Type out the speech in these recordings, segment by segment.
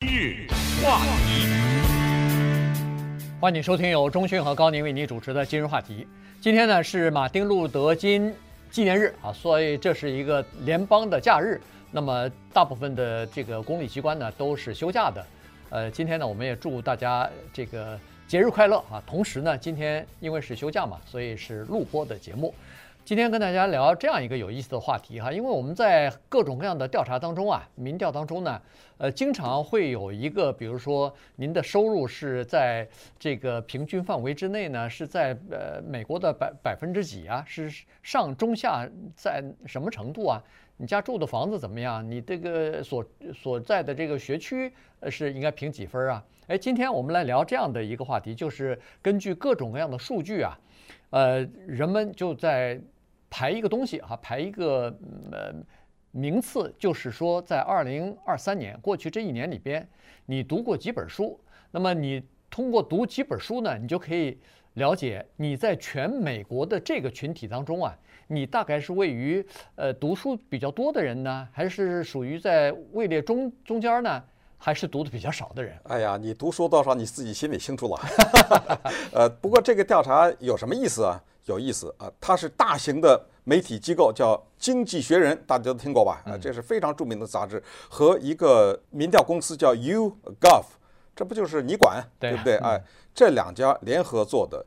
今日话题，欢迎收听由钟讯和高宁为你主持的今日话题。今天呢是马丁路德金纪念日啊，所以这是一个联邦的假日。那么大部分的这个公立机关呢都是休假的。呃，今天呢我们也祝大家这个节日快乐啊。同时呢，今天因为是休假嘛，所以是录播的节目。今天跟大家聊这样一个有意思的话题哈，因为我们在各种各样的调查当中啊，民调当中呢，呃，经常会有一个，比如说您的收入是在这个平均范围之内呢，是在呃美国的百百分之几啊？是上中下在什么程度啊？你家住的房子怎么样？你这个所所在的这个学区是应该评几分啊？哎，今天我们来聊这样的一个话题，就是根据各种各样的数据啊，呃，人们就在。排一个东西啊，排一个呃名次，就是说，在二零二三年过去这一年里边，你读过几本书？那么你通过读几本书呢，你就可以了解你在全美国的这个群体当中啊，你大概是位于呃读书比较多的人呢，还是属于在位列中中间呢，还是读的比较少的人？哎呀，你读书多少你自己心里清楚了。呃，不过这个调查有什么意思啊？有意思啊！它是大型的媒体机构，叫《经济学人》，大家都听过吧？啊，这是非常著名的杂志，和一个民调公司叫 YouGov，这不就是你管，对不对？哎，这两家联合做的，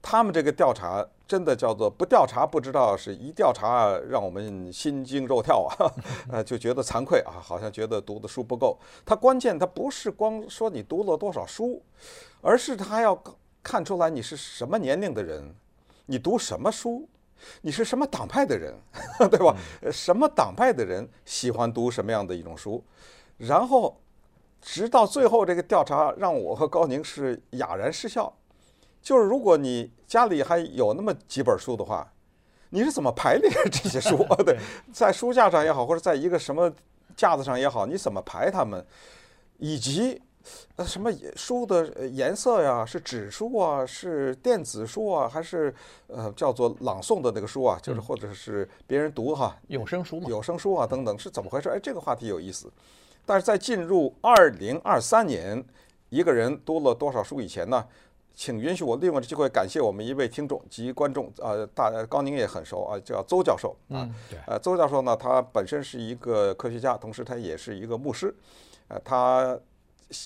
他们这个调查真的叫做不调查不知道，是一调查让我们心惊肉跳啊！呃，就觉得惭愧啊，好像觉得读的书不够。它关键，它不是光说你读了多少书，而是他要看出来你是什么年龄的人。你读什么书？你是什么党派的人，对吧？什么党派的人喜欢读什么样的一种书？然后，直到最后这个调查让我和高宁是哑然失笑。就是如果你家里还有那么几本书的话，你是怎么排列这些书？对，在书架上也好，或者在一个什么架子上也好，你怎么排它们？以及。呃，什么书的颜色呀？是纸书啊，是电子书啊，还是呃叫做朗诵的那个书啊？就是或者是别人读哈，有声书嘛？有声书啊，等等，是怎么回事？哎，这个话题有意思。但是在进入二零二三年，一个人读了多少书以前呢？请允许我利用这机会感谢我们一位听众及观众啊、呃，大高宁也很熟啊，叫邹教授啊。呃，邹教授呢，他本身是一个科学家，同时他也是一个牧师，呃，他。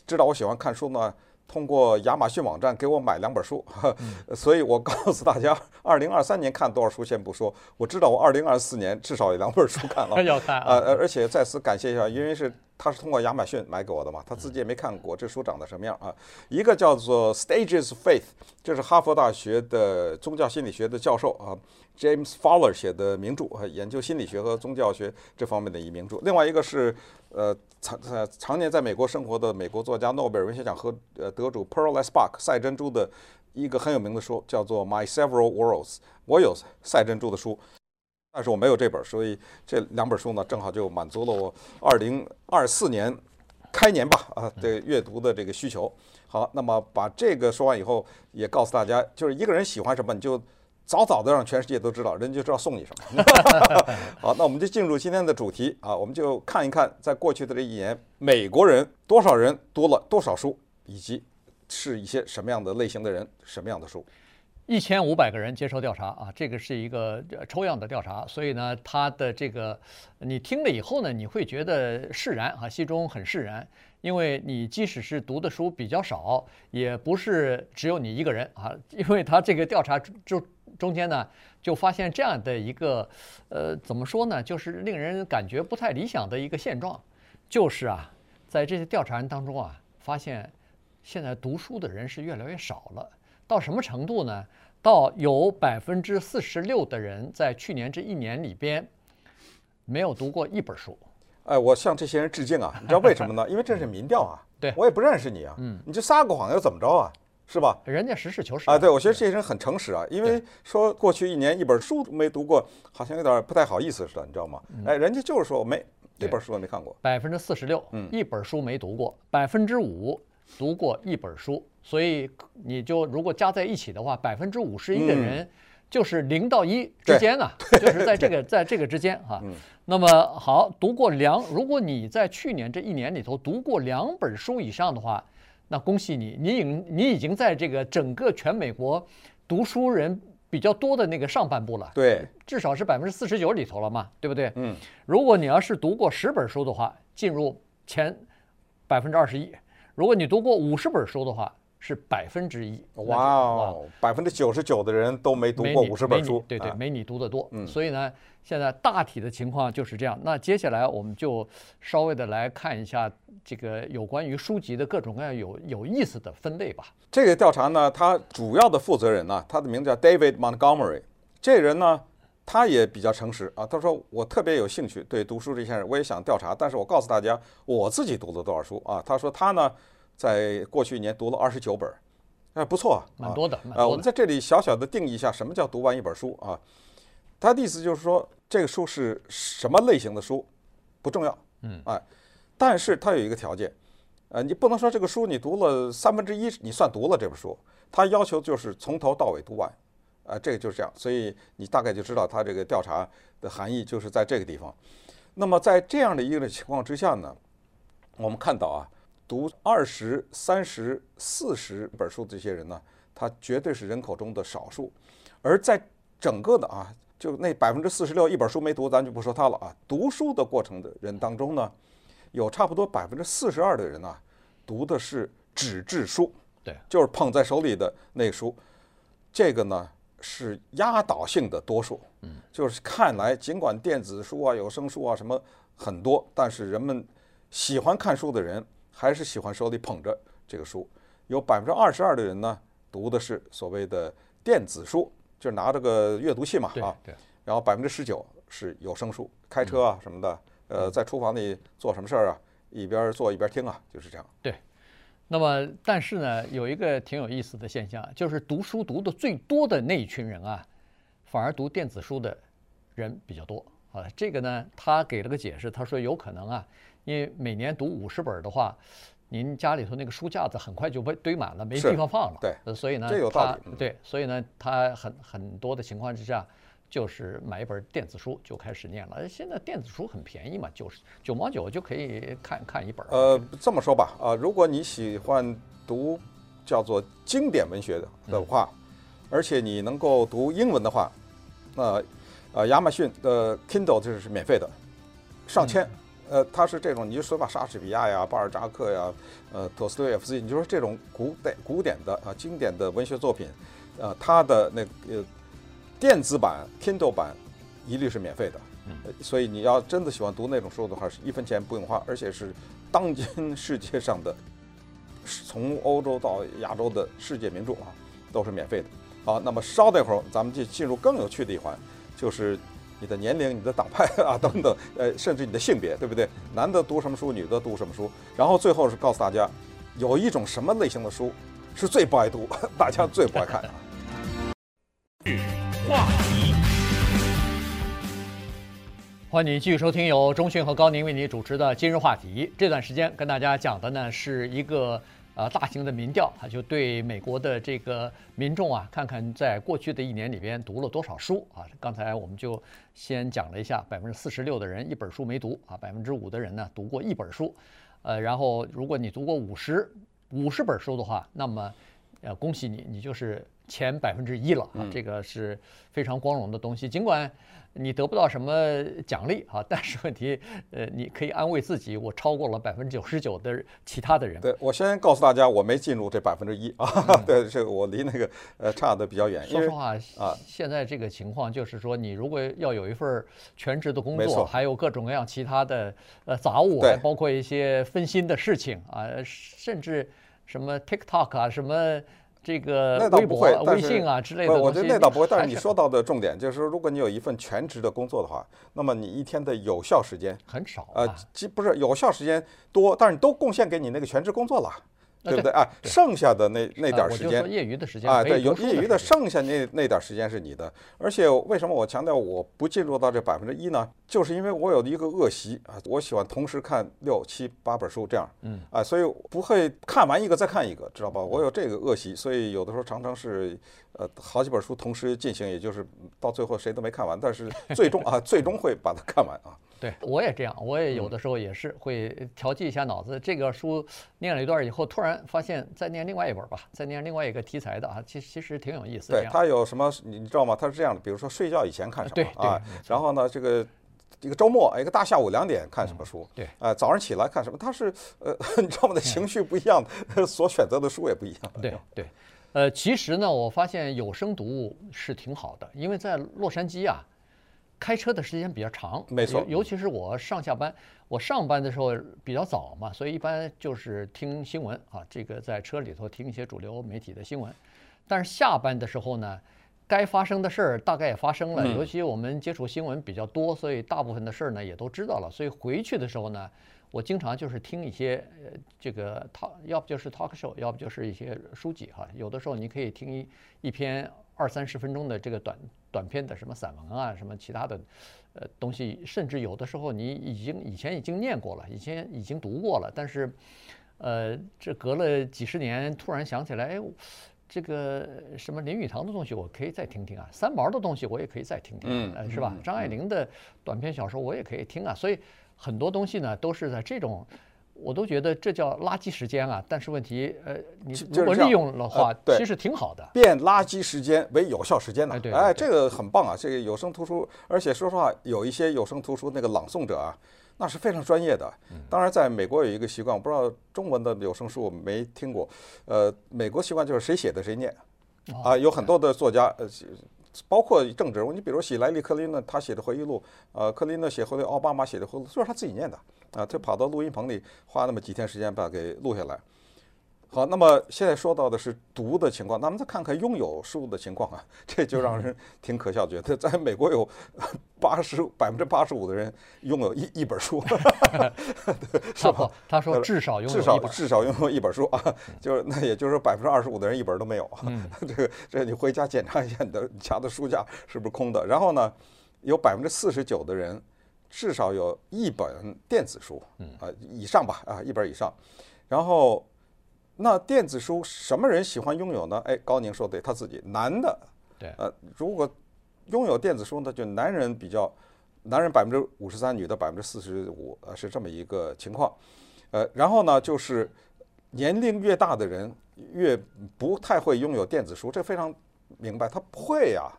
知道我喜欢看书呢，通过亚马逊网站给我买两本书，所以我告诉大家，二零二三年看多少书先不说，我知道我二零二四年至少有两本书看了，要看啊，而且再次感谢一下，因为是他是通过亚马逊买给我的嘛，他自己也没看过这书长得什么样啊。一个叫做《Stages Faith》，这是哈佛大学的宗教心理学的教授啊，James Fowler 写的名著啊，研究心理学和宗教学这方面的一名著。另外一个是。呃，常呃常年在美国生活的美国作家诺贝尔文学奖和呃得主 Pearl S. Buck 赛珍珠的一个很有名的书，叫做《My Several Worlds》。我有赛珍珠的书，但是我没有这本，所以这两本书呢，正好就满足了我二零二四年开年吧啊的阅读的这个需求。好，那么把这个说完以后，也告诉大家，就是一个人喜欢什么，你就。早早的让全世界都知道，人家就知道送你什么。好，那我们就进入今天的主题啊，我们就看一看，在过去的这一年，美国人多少人读了多少书，以及是一些什么样的类型的人，什么样的书。一千五百个人接受调查啊，这个是一个抽样的调查，所以呢，他的这个你听了以后呢，你会觉得释然啊，心中很释然，因为你即使是读的书比较少，也不是只有你一个人啊，因为他这个调查就。中间呢，就发现这样的一个，呃，怎么说呢，就是令人感觉不太理想的一个现状，就是啊，在这些调查人当中啊，发现现在读书的人是越来越少了。到什么程度呢？到有百分之四十六的人在去年这一年里边没有读过一本书。哎，我向这些人致敬啊！你知道为什么呢？因为这是民调啊。对，我也不认识你啊。嗯，你就撒个谎又怎么着啊？是吧？人家实事求是啊！对，我觉得这些人很诚实啊，因为说过去一年一本书没读过，好像有点不太好意思似的，你知道吗？哎，人家就是说我没一本书都没看过，百分之四十六，嗯，一本书没读过，百分之五读过一本书，所以你就如果加在一起的话，百分之五十一的人就是零到一之间呢、啊，就是在这个在这个之间哈、啊。那么好，读过两，如果你在去年这一年里头读过两本书以上的话，那恭喜你，你已你已经在这个整个全美国读书人比较多的那个上半部了。对，至少是百分之四十九里头了嘛，对不对？嗯。如果你要是读过十本书的话，进入前百分之二十一；如果你读过五十本书的话，是百分之一，哇哦，百分之九十九的人都没读过五十本书，对对，没你读得多。嗯，所以呢，现在大体的情况就是这样。那接下来我们就稍微的来看一下这个有关于书籍的各种各样有有意思的分类吧。这个调查呢，它主要的负责人呢，他的名字叫 David Montgomery。这人呢，他也比较诚实啊。他说我特别有兴趣对读书这件事，我也想调查，但是我告诉大家我自己读了多少书啊。他说他呢。在过去一年读了二十九本，哎，不错啊，蛮多的。呃，我们在这里小小的定义一下，什么叫读完一本书啊？他的意思就是说，这个书是什么类型的书不重要，嗯，哎，但是他有一个条件，呃，你不能说这个书你读了三分之一，你算读了这本书。他要求就是从头到尾读完，啊，这个就是这样。所以你大概就知道他这个调查的含义就是在这个地方。那么在这样的一个情况之下呢，我们看到啊。读二十三十四十本书的这些人呢，他绝对是人口中的少数。而在整个的啊，就那百分之四十六一本书没读，咱就不说他了啊。读书的过程的人当中呢，有差不多百分之四十二的人呢，读的是纸质书，对，就是捧在手里的那个书。这个呢是压倒性的多数，嗯，就是看来尽管电子书啊、有声书啊什么很多，但是人们喜欢看书的人。还是喜欢手里捧着这个书，有百分之二十二的人呢，读的是所谓的电子书，就是拿着个阅读器嘛，啊，对。然后百分之十九是有声书，开车啊什么的，呃，在厨房里做什么事儿啊，一边做一边听啊，就是这样。对。那么，但是呢，有一个挺有意思的现象，就是读书读的最多的那一群人啊，反而读电子书的人比较多啊。这个呢，他给了个解释，他说有可能啊。因为每年读五十本的话，您家里头那个书架子很快就被堆满了，没地方放了。对，所以呢，这有道理。他对，所以呢，他很很多的情况之下，就是买一本电子书就开始念了。现在电子书很便宜嘛，九十九毛九就可以看看一本。呃，这么说吧，啊、呃，如果你喜欢读叫做经典文学的的话，嗯、而且你能够读英文的话，那呃，亚马逊的 Kindle 就是免费的，上千。嗯呃，它是这种，你就说吧，莎士比亚呀、巴尔扎克呀、呃，托斯托耶夫斯基，你就说这种古典、古典的啊、经典的文学作品，呃，他的那个电子版 Kindle 版一律是免费的。嗯，所以你要真的喜欢读那种书的话，是一分钱不用花，而且是当今世界上的，从欧洲到亚洲的世界名著啊，都是免费的。好，那么稍等一会儿，咱们就进入更有趣的一环，就是。你的年龄、你的党派啊等等，呃，甚至你的性别，对不对？男的读什么书，女的读什么书。然后最后是告诉大家，有一种什么类型的书是最不爱读，大家最不爱看的。话题，欢迎继续收听由中讯和高宁为你主持的今日话题。这段时间跟大家讲的呢是一个。呃，大型的民调啊，就对美国的这个民众啊，看看在过去的一年里边读了多少书啊。刚才我们就先讲了一下，百分之四十六的人一本书没读啊，百分之五的人呢读过一本书。呃，然后如果你读过五十五十本书的话，那么呃，恭喜你，你就是前百分之一了啊。这个是非常光荣的东西，尽管。你得不到什么奖励啊，但是问题，呃，你可以安慰自己，我超过了百分之九十九的其他的人。对，我先告诉大家，我没进入这百分之一啊，对，这个我离那个呃差的比较远。说实话啊，现在这个情况就是说，你如果要有一份全职的工作，还有各种各样其他的呃杂物，还包括一些分心的事情啊，甚至什么 TikTok 啊，什么。这个微博、微信啊之类的，我觉得那倒不会。但是你说到的重点就是说，如果你有一份全职的工作的话，那么你一天的有效时间很少。呃，不是有效时间多，但是你都贡献给你那个全职工作了。对不对啊？剩下的那那点时间，业余的时间啊，对，有业余的剩下那那点时间是你的。而且为什么我强调我不进入到这百分之一呢？就是因为我有一个恶习啊，我喜欢同时看六七八本书这样，嗯啊，所以不会看完一个再看一个，知道吧？我有这个恶习，所以有的时候常常是呃好几本书同时进行，也就是到最后谁都没看完，但是最终啊最终会把它看完啊。对，我也这样，我也有的时候也是会调剂一下脑子。这个书念了一段以后，突然发现再念另外一本吧，再念另外一个题材的啊，其实其实挺有意思。对，它有什么你知道吗？它是这样的，比如说睡觉以前看什么对啊，然后呢，这个一个周末一个大下午两点看什么书，对，啊，早上起来看什么？它是呃，你知道吗？情绪不一样，所选择的书也不一样。对对，呃，其实呢，我发现有声读物是挺好的，因为在洛杉矶啊。开车的时间比较长，没错，尤其是我上下班，我上班的时候比较早嘛，所以一般就是听新闻啊，这个在车里头听一些主流媒体的新闻。但是下班的时候呢，该发生的事儿大概也发生了，尤其我们接触新闻比较多，所以大部分的事儿呢也都知道了。所以回去的时候呢，我经常就是听一些呃这个 talk，要不就是 talk show，要不就是一些书籍哈。有的时候你可以听一一篇二三十分钟的这个短。短篇的什么散文啊，什么其他的，呃东西，甚至有的时候你已经以前已经念过了，以前已经读过了，但是，呃，这隔了几十年，突然想起来，哎，这个什么林语堂的东西我可以再听听啊，三毛的东西我也可以再听听，呃，是吧？张爱玲的短篇小说我也可以听啊，所以很多东西呢都是在这种。我都觉得这叫垃圾时间啊！但是问题，呃，你如果利用的话，其实挺好的。变垃圾时间为有效时间呢？哎，对，哎，这个很棒啊！这个有声图书，而且说实话，有一些有声图书那个朗诵者啊，那是非常专业的。当然，在美国有一个习惯，我不知道中文的有声书我没听过。呃，美国习惯就是谁写的谁念，啊，有很多的作家，呃，包括政治人物，你比如喜来利·克林顿他写的回忆录，呃，克林顿写回忆，奥巴马写的回忆录，就是他自己念的。啊，他跑到录音棚里，花那么几天时间把它给录下来。好，那么现在说到的是读的情况，咱们再看看拥有书的情况啊，这就让人挺可笑，觉得在美国有八十百分之八十五的人拥有一一本书，是吧？他说至少拥有至少至少拥有一本书啊，就是那也就是说百分之二十五的人一本都没有。这个这你回家检查一下你的家的书架是不是空的，然后呢，有百分之四十九的人。至少有一本电子书，啊以上吧，啊一本以上。然后，那电子书什么人喜欢拥有呢？哎，高宁说对，他自己男的，对，呃，如果拥有电子书呢，就男人比较，男人百分之五十三，女的百分之四十五，呃，是这么一个情况。呃，然后呢，就是年龄越大的人越不太会拥有电子书，这非常明白，他不会呀，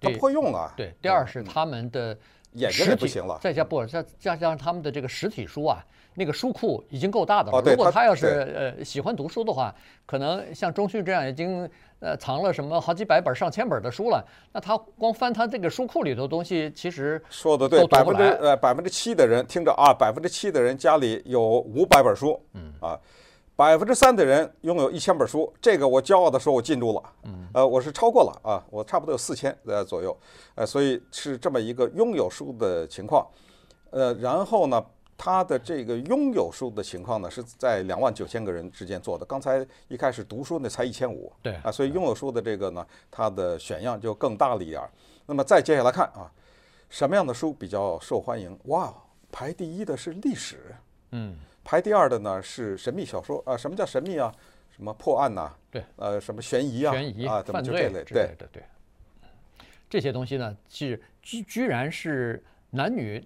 他不会用啊。对，第二是他们的。眼睛也不行了，再加不再加上他们的这个实体书啊，那个书库已经够大的了。如果他要是呃喜欢读书的话，可能像钟迅这样已经呃藏了什么好几百本、上千本的书了，那他光翻他这个书库里头东西，其实说的对，百分之呃百分之七的人听着啊，百分之七的人家里有五百本书，嗯啊。百分之三的人拥有一千本书，这个我骄傲的说，我进入了，呃，我是超过了啊，我差不多有四千呃左右，呃，所以是这么一个拥有书的情况，呃，然后呢，他的这个拥有书的情况呢，是在两万九千个人之间做的。刚才一开始读书那才一千五，对啊，所以拥有书的这个呢，它的选样就更大了一点儿。那么再接下来看啊，什么样的书比较受欢迎？哇，排第一的是历史，嗯。排第二的呢是神秘小说啊，什么叫神秘啊？什么破案呐？对，呃，什么悬疑啊？悬疑啊，犯罪之类的，对对对。这些东西呢，是居居然是男女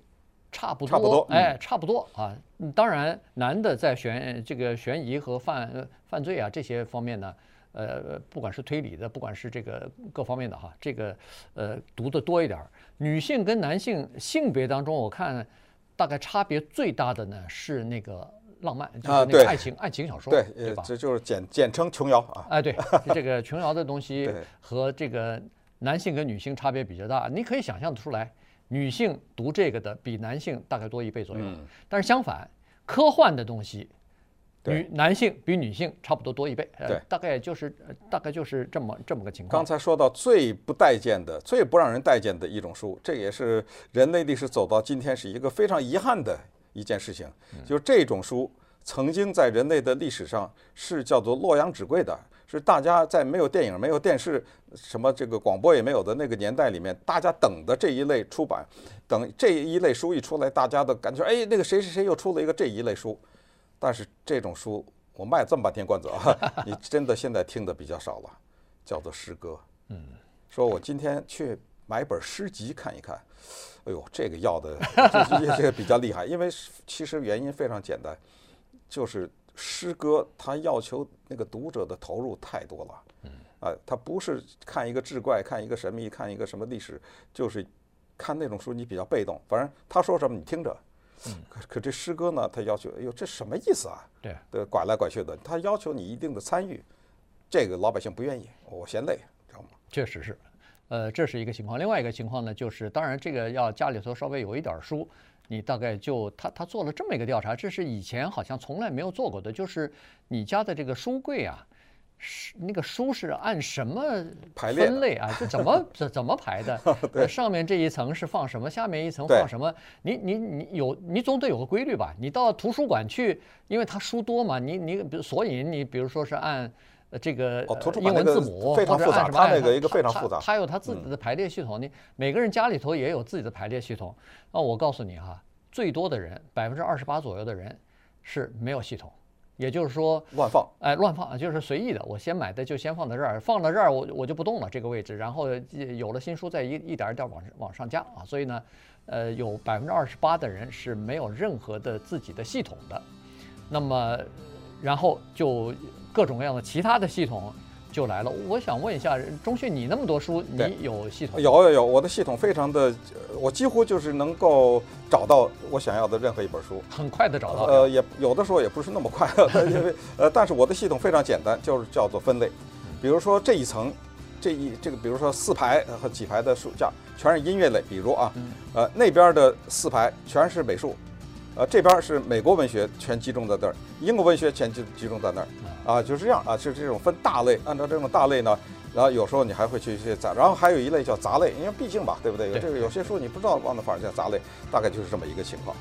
差不多，差不多，哎，差不多啊。当然，男的在悬这个悬疑和犯犯罪啊这些方面呢，呃，不管是推理的，不管是这个各方面的哈，这个呃读的多一点。女性跟男性性别当中，我看。大概差别最大的呢是那个浪漫，就是那个爱情爱情小说，对，对吧？这就是简简称琼瑶啊。哎，对，这个琼瑶的东西 和这个男性跟女性差别比较大，你可以想象得出来，女性读这个的比男性大概多一倍左右。但是相反，科幻的东西。女男性比女性差不多多一倍，对，大概就是大概就是这么这么个情况。刚才说到最不待见的、最不让人待见的一种书，这也是人类历史走到今天是一个非常遗憾的一件事情，就是这种书曾经在人类的历史上是叫做洛阳纸贵的，是大家在没有电影、没有电视、什么这个广播也没有的那个年代里面，大家等的这一类出版，等这一类书一出来，大家的感觉哎，那个谁谁谁又出了一个这一类书。但是这种书我卖这么半天关子啊，你真的现在听的比较少了，叫做诗歌。嗯，说我今天去买本诗集看一看，哎呦，这个要的 这这个比较厉害，因为其实原因非常简单。就是诗歌，它要求那个读者的投入太多了，嗯，啊，他不是看一个志怪，看一个神秘，看一个什么历史，就是看那种书，你比较被动，反正他说什么你听着，嗯，可可这诗歌呢，他要求，哎呦，这什么意思啊？对，对，拐来拐去的，他要求你一定的参与，这个老百姓不愿意，我嫌累，知道吗？确实是，呃，这是一个情况。另外一个情况呢，就是当然这个要家里头稍微有一点书。你大概就他他做了这么一个调查，这是以前好像从来没有做过的，就是你家的这个书柜啊，是那个书是按什么分类啊？这怎么 怎怎么排的？对上面这一层是放什么，下面一层放什么？你你你有你总得有个规律吧？你到图书馆去，因为它书多嘛，你你比如索引，你比如说是按。呃，这个英文字母非常复杂，它那个一个非常复杂，它有它自己的排列系统。你每个人家里头也有自己的排列系统。那我告诉你哈，最多的人百分之二十八左右的人是没有系统，也就是说乱放，哎，乱放就是随意的。我先买的就先放在这儿，放到这儿我我就不动了这个位置，然后有了新书再一一点一点往往上加啊。所以呢，呃，有百分之二十八的人是没有任何的自己的系统的。那么，然后就。各种各样的其他的系统就来了。我想问一下，钟迅，你那么多书，你有系统？有有有，我的系统非常的，我几乎就是能够找到我想要的任何一本书，很快的找到。呃，也有的时候也不是那么快，因为 呃，但是我的系统非常简单，就是叫做分类。比如说这一层，这一这个，比如说四排和几排的书架全是音乐类，比如啊，呃，那边的四排全是美术。呃，这边是美国文学，全集中在这儿；英国文学全集集中在那儿，啊，就是这样啊，就是这种分大类。按照这种大类呢，然后有时候你还会去去杂，然后还有一类叫杂类，因为毕竟吧，对不对？有这个有些书你不知道往哪放，叫杂类，大概就是这么一个情况。